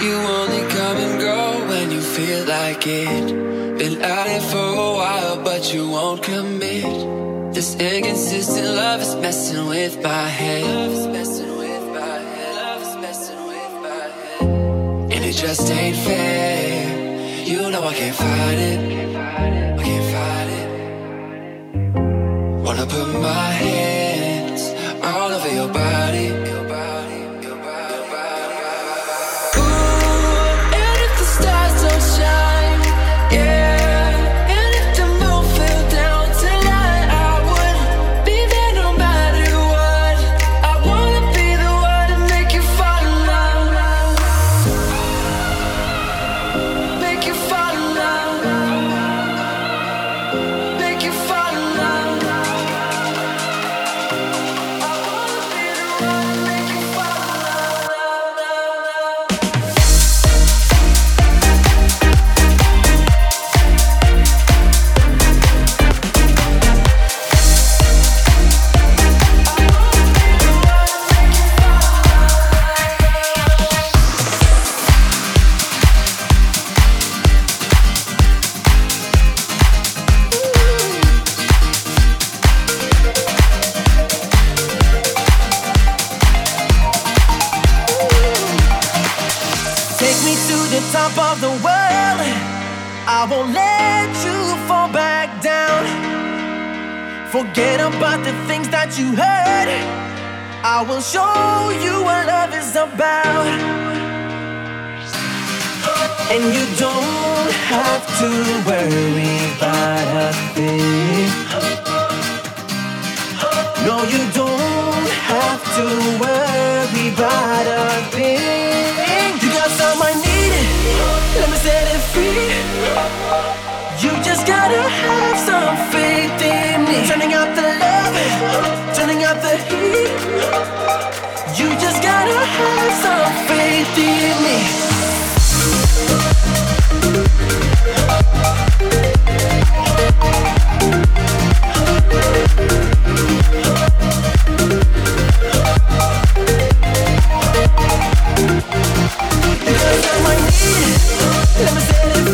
You only come and go when you feel like it. Been at it for a while, but you won't commit. This inconsistent love is messing with my head. Love is messing with my head. Love is messing with my head. And it just ain't fair. You know I can't fight it. I can't fight it. Wanna put my hands all over your body. Forget about the things that you heard. I will show you what love is about. And you don't have to worry about a thing. No, you don't have to worry about a thing. gotta have some faith in me. Turning out the love, turning out the heat. You just gotta have some faith in me. Let me say it.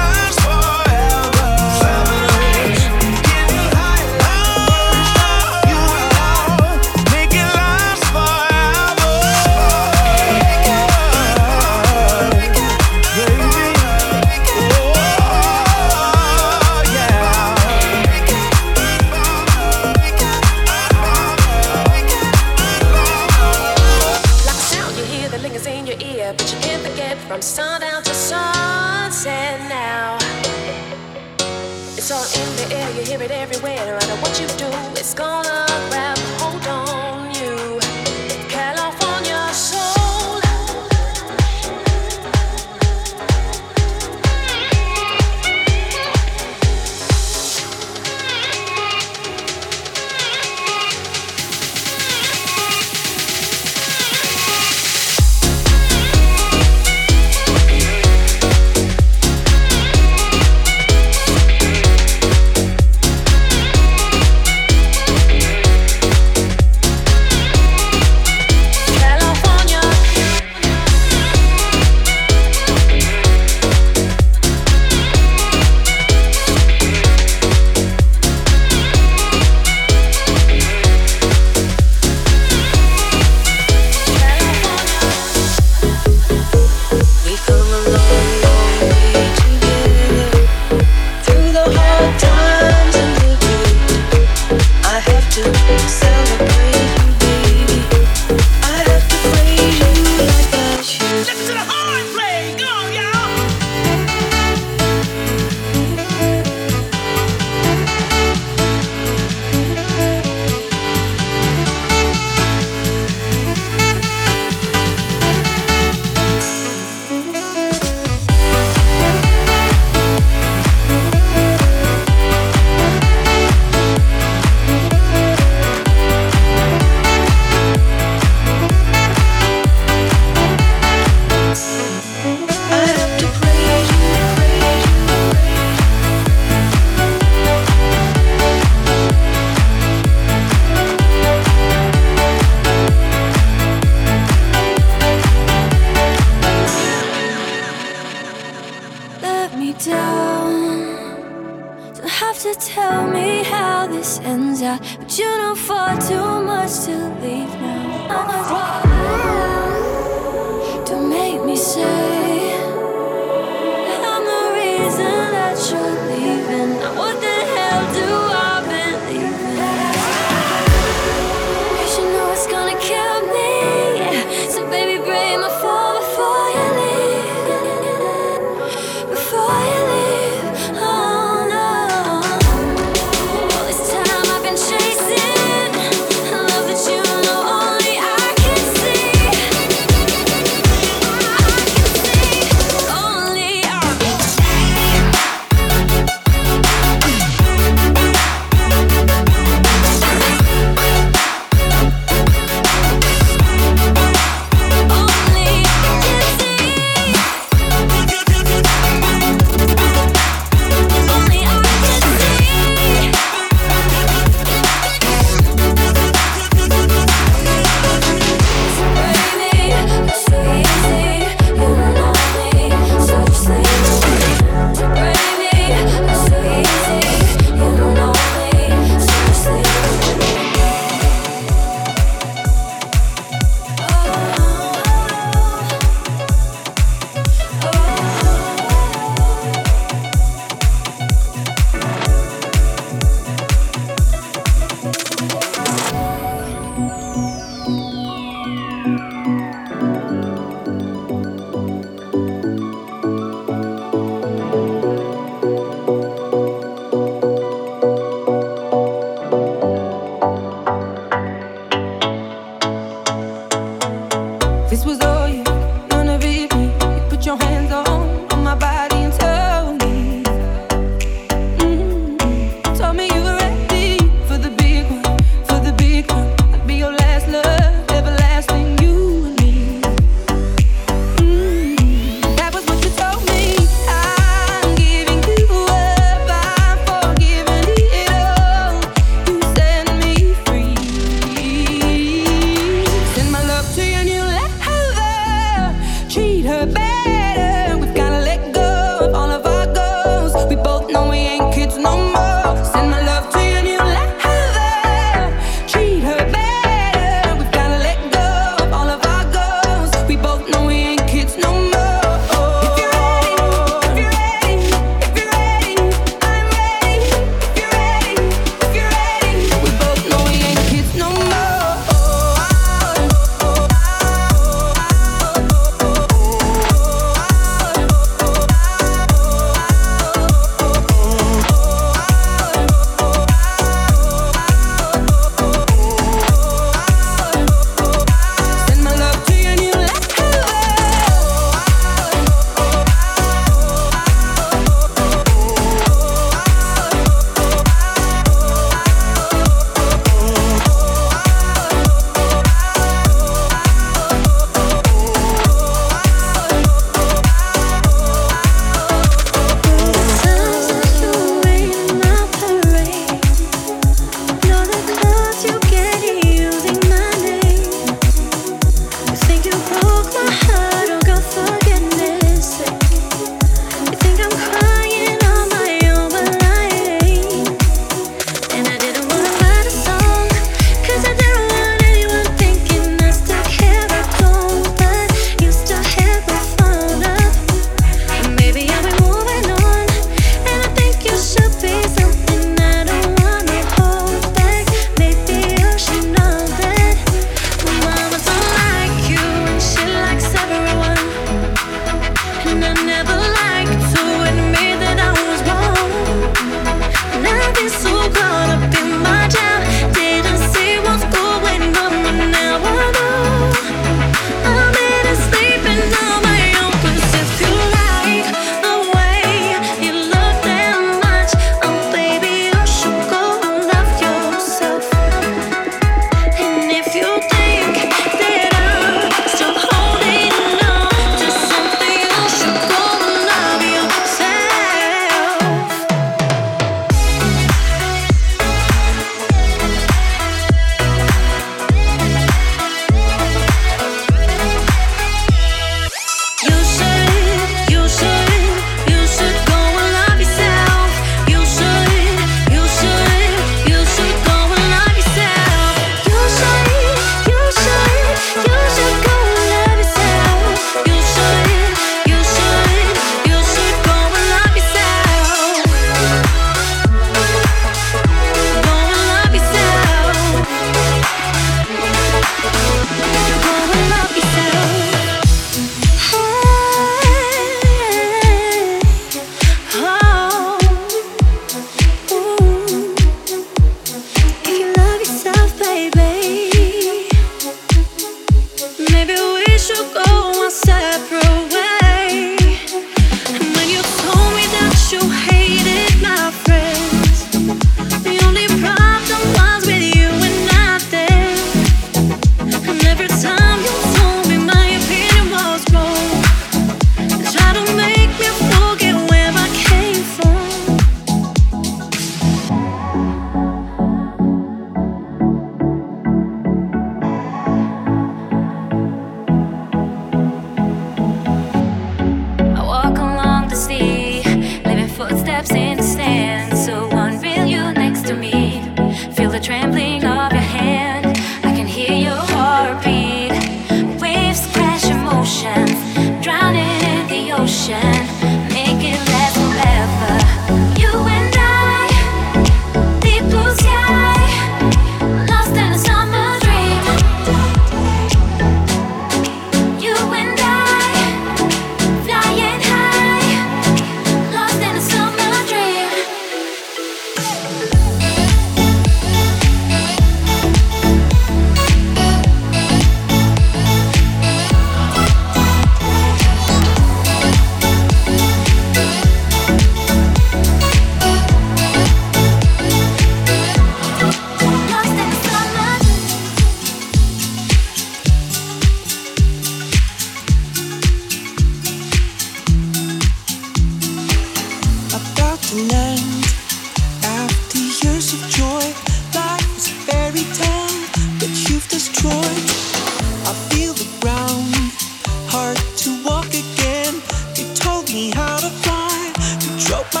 Go.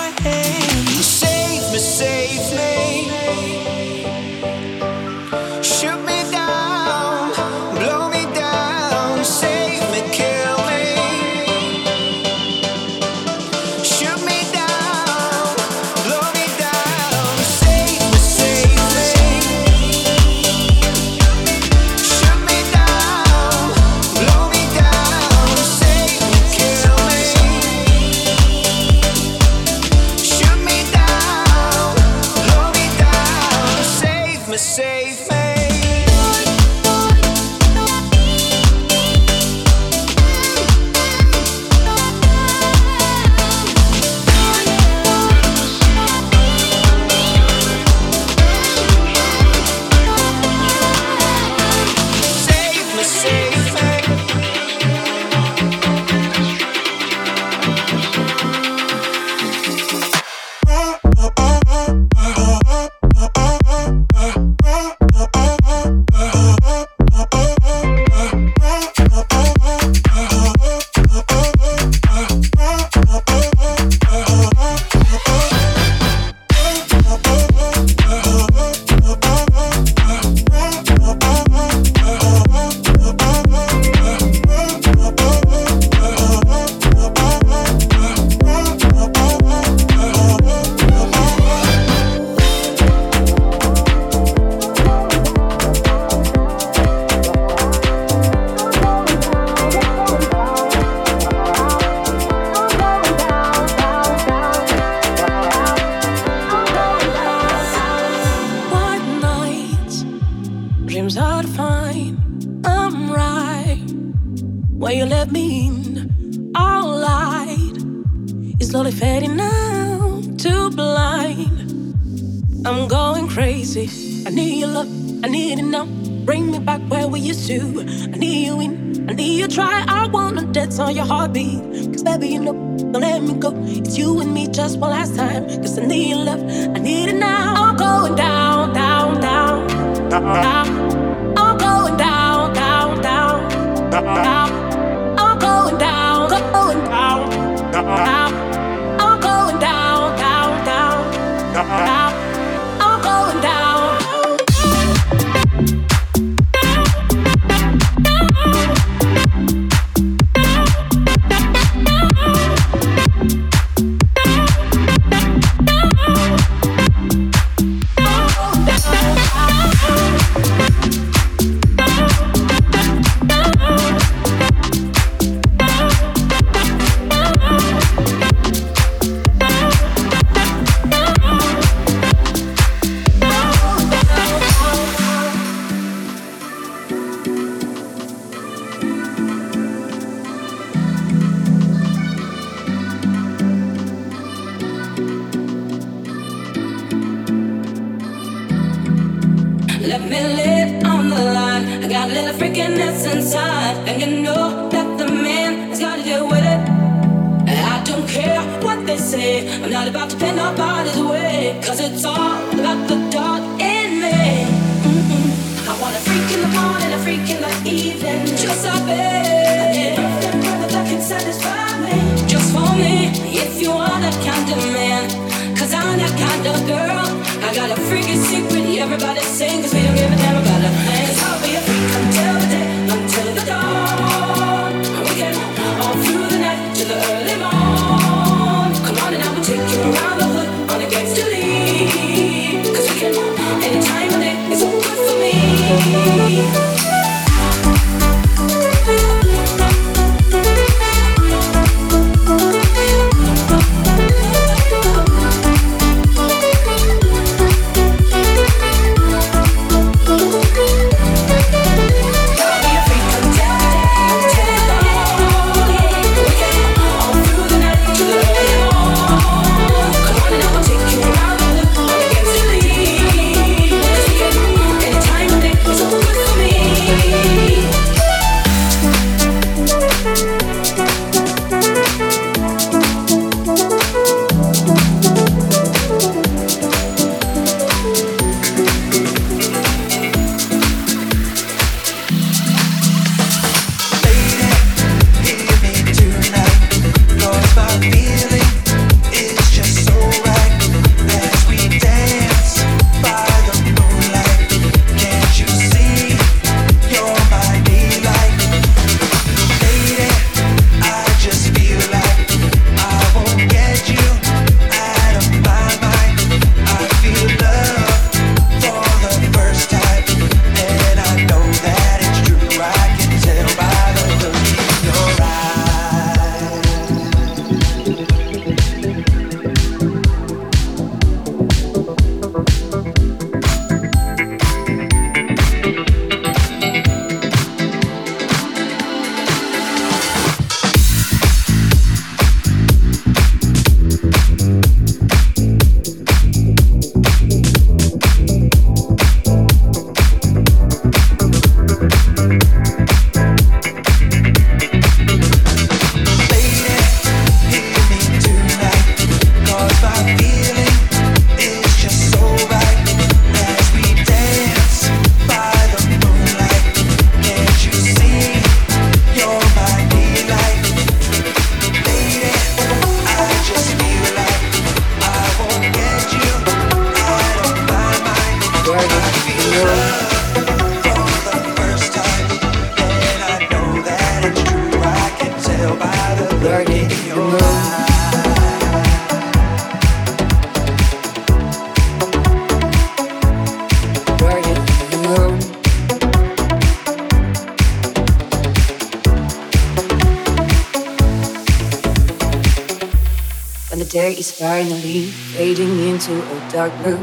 sing, cause we don't finally fading into a dark blue.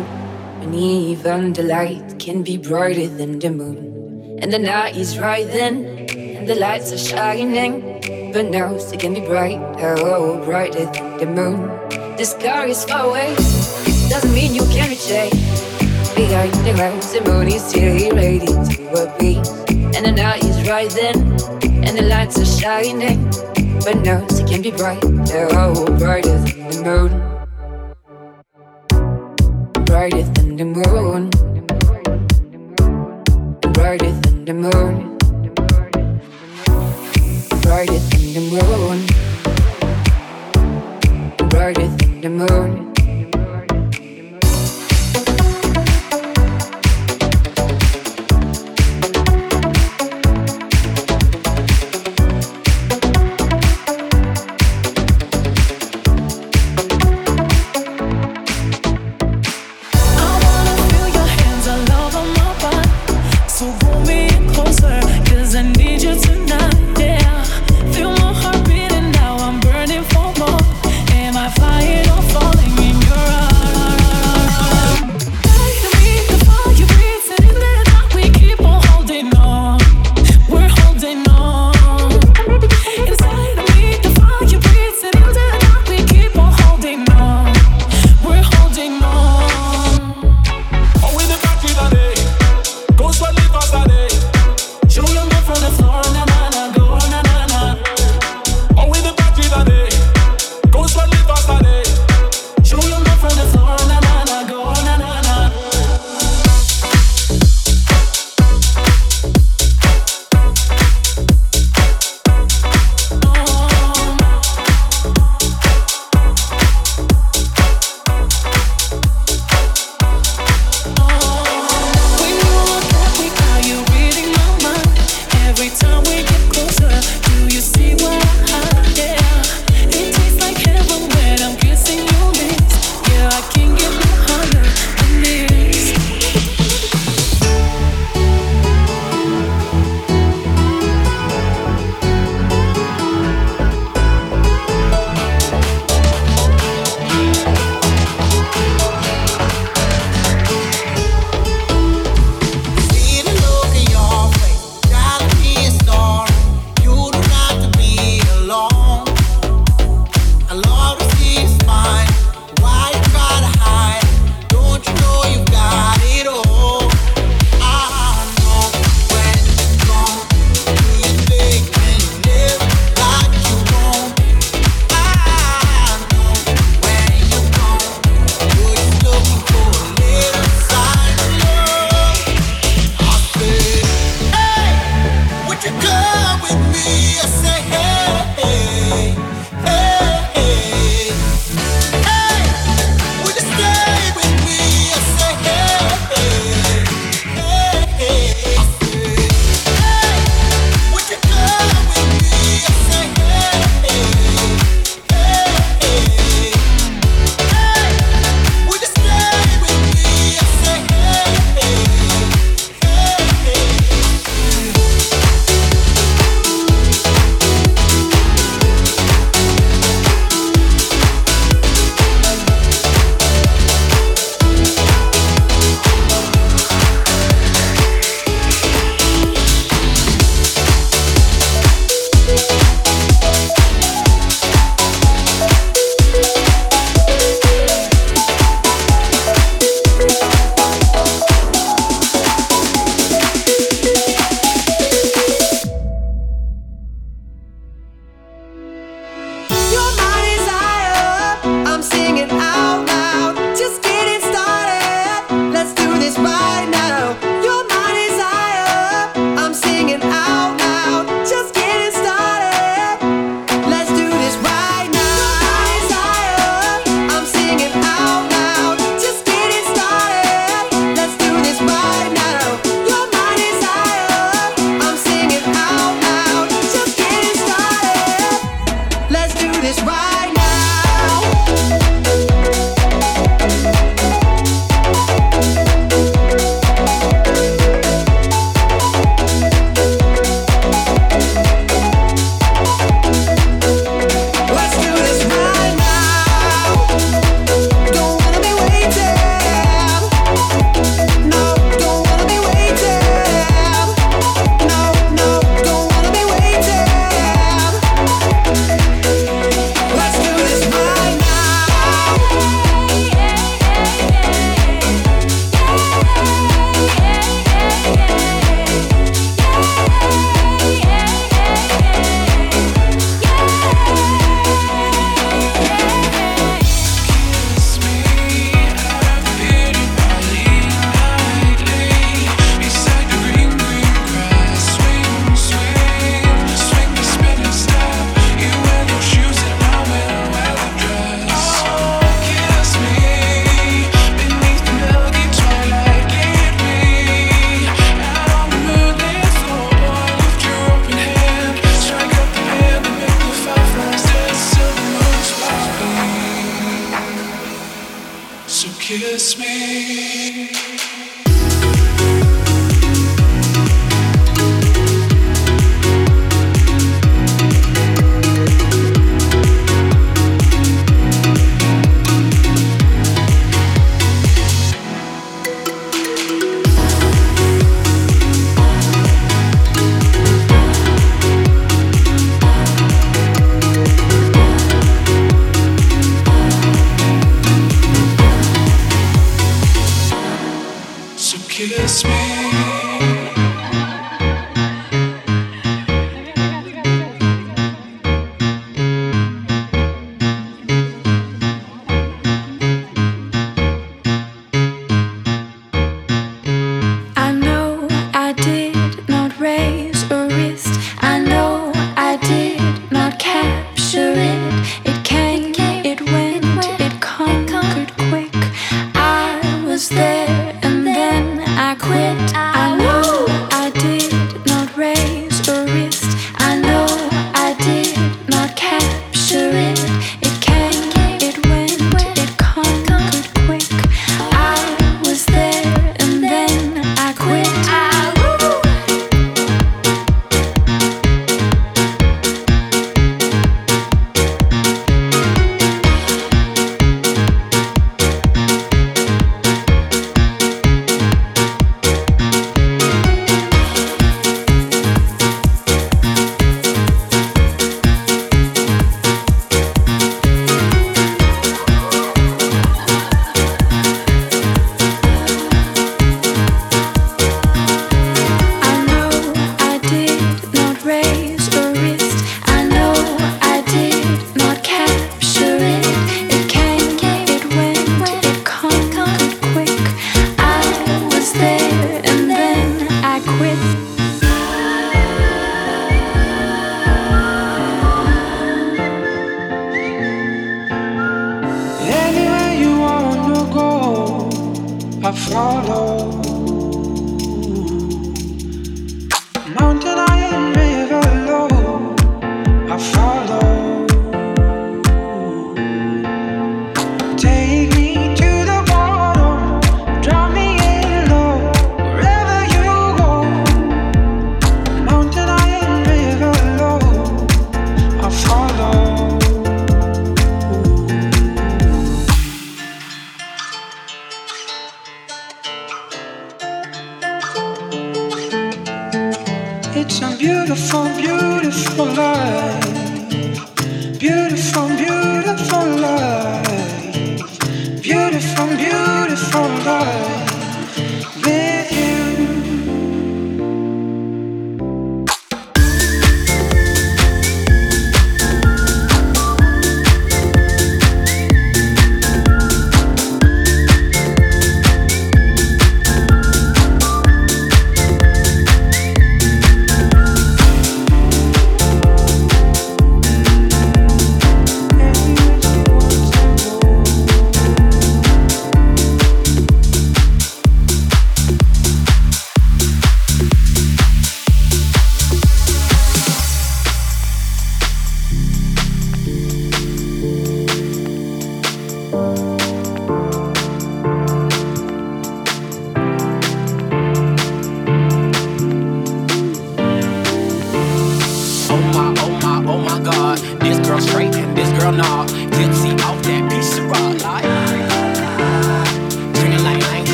And even the light can be brighter than the moon. And the night is rising, and the lights are shining. But now it can be bright, oh, brighter than the moon. The sky is far away, doesn't mean you can't reach it. Behind the clouds, the moon is still irradiating to a. And the night is rising, and the lights are shining. But now it can be bright, oh, brighter than the moon. Brighter than the moon, brighter than the moon, brighter than the moon, brighter than the moon.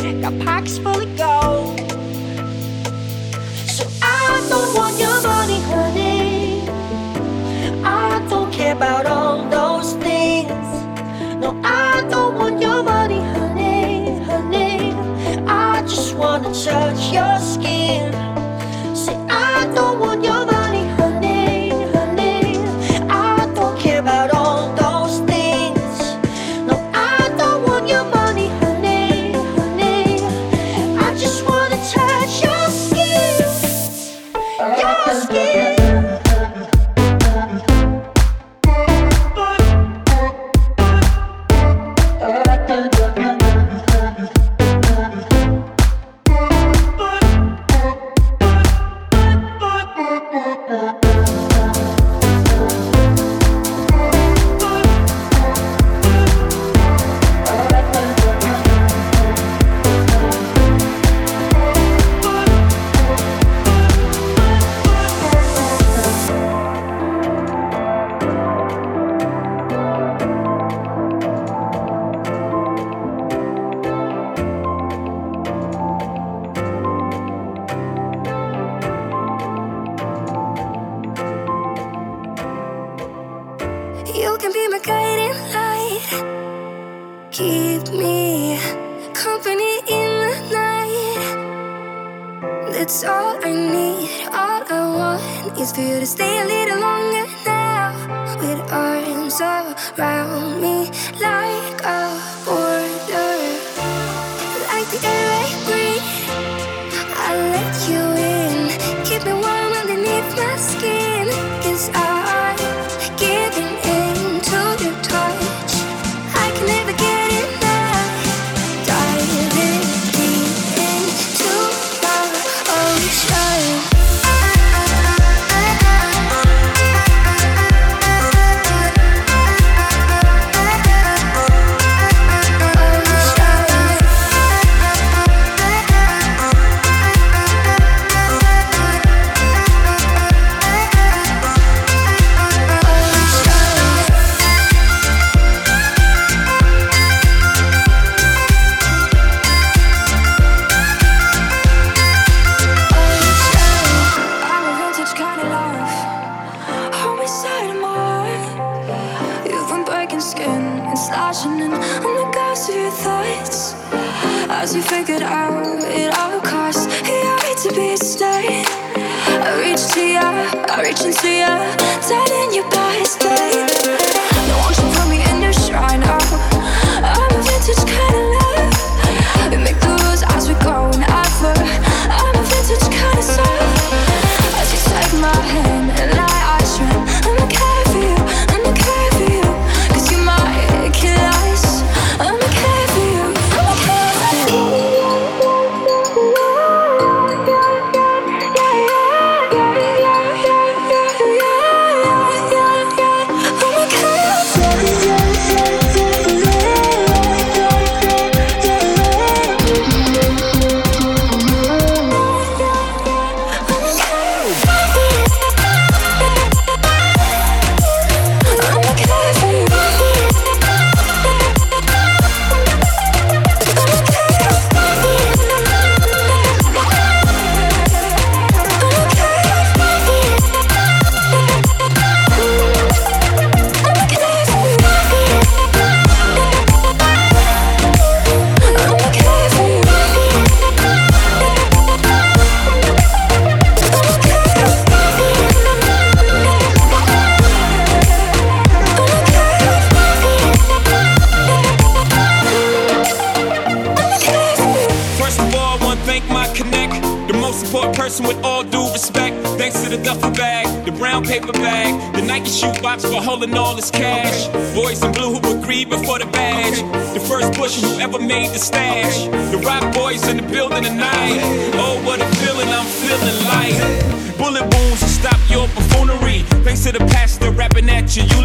Your skin. Say, I don't Keep me company in the night. That's all I need. All I want is for you to stay a little longer now. With arms around me. figured out it all costs. Here I to be staying. I reach to you, I reach into you, telling you by past. rolling all this cash. Okay. In blue who agreed before the badge. Okay. The first push who ever made the stash. Okay. The rock boys in the building tonight. Oh, what a feeling I'm feeling like. Bullet wounds to stop your buffoonery. Thanks to the pastor rapping at you. you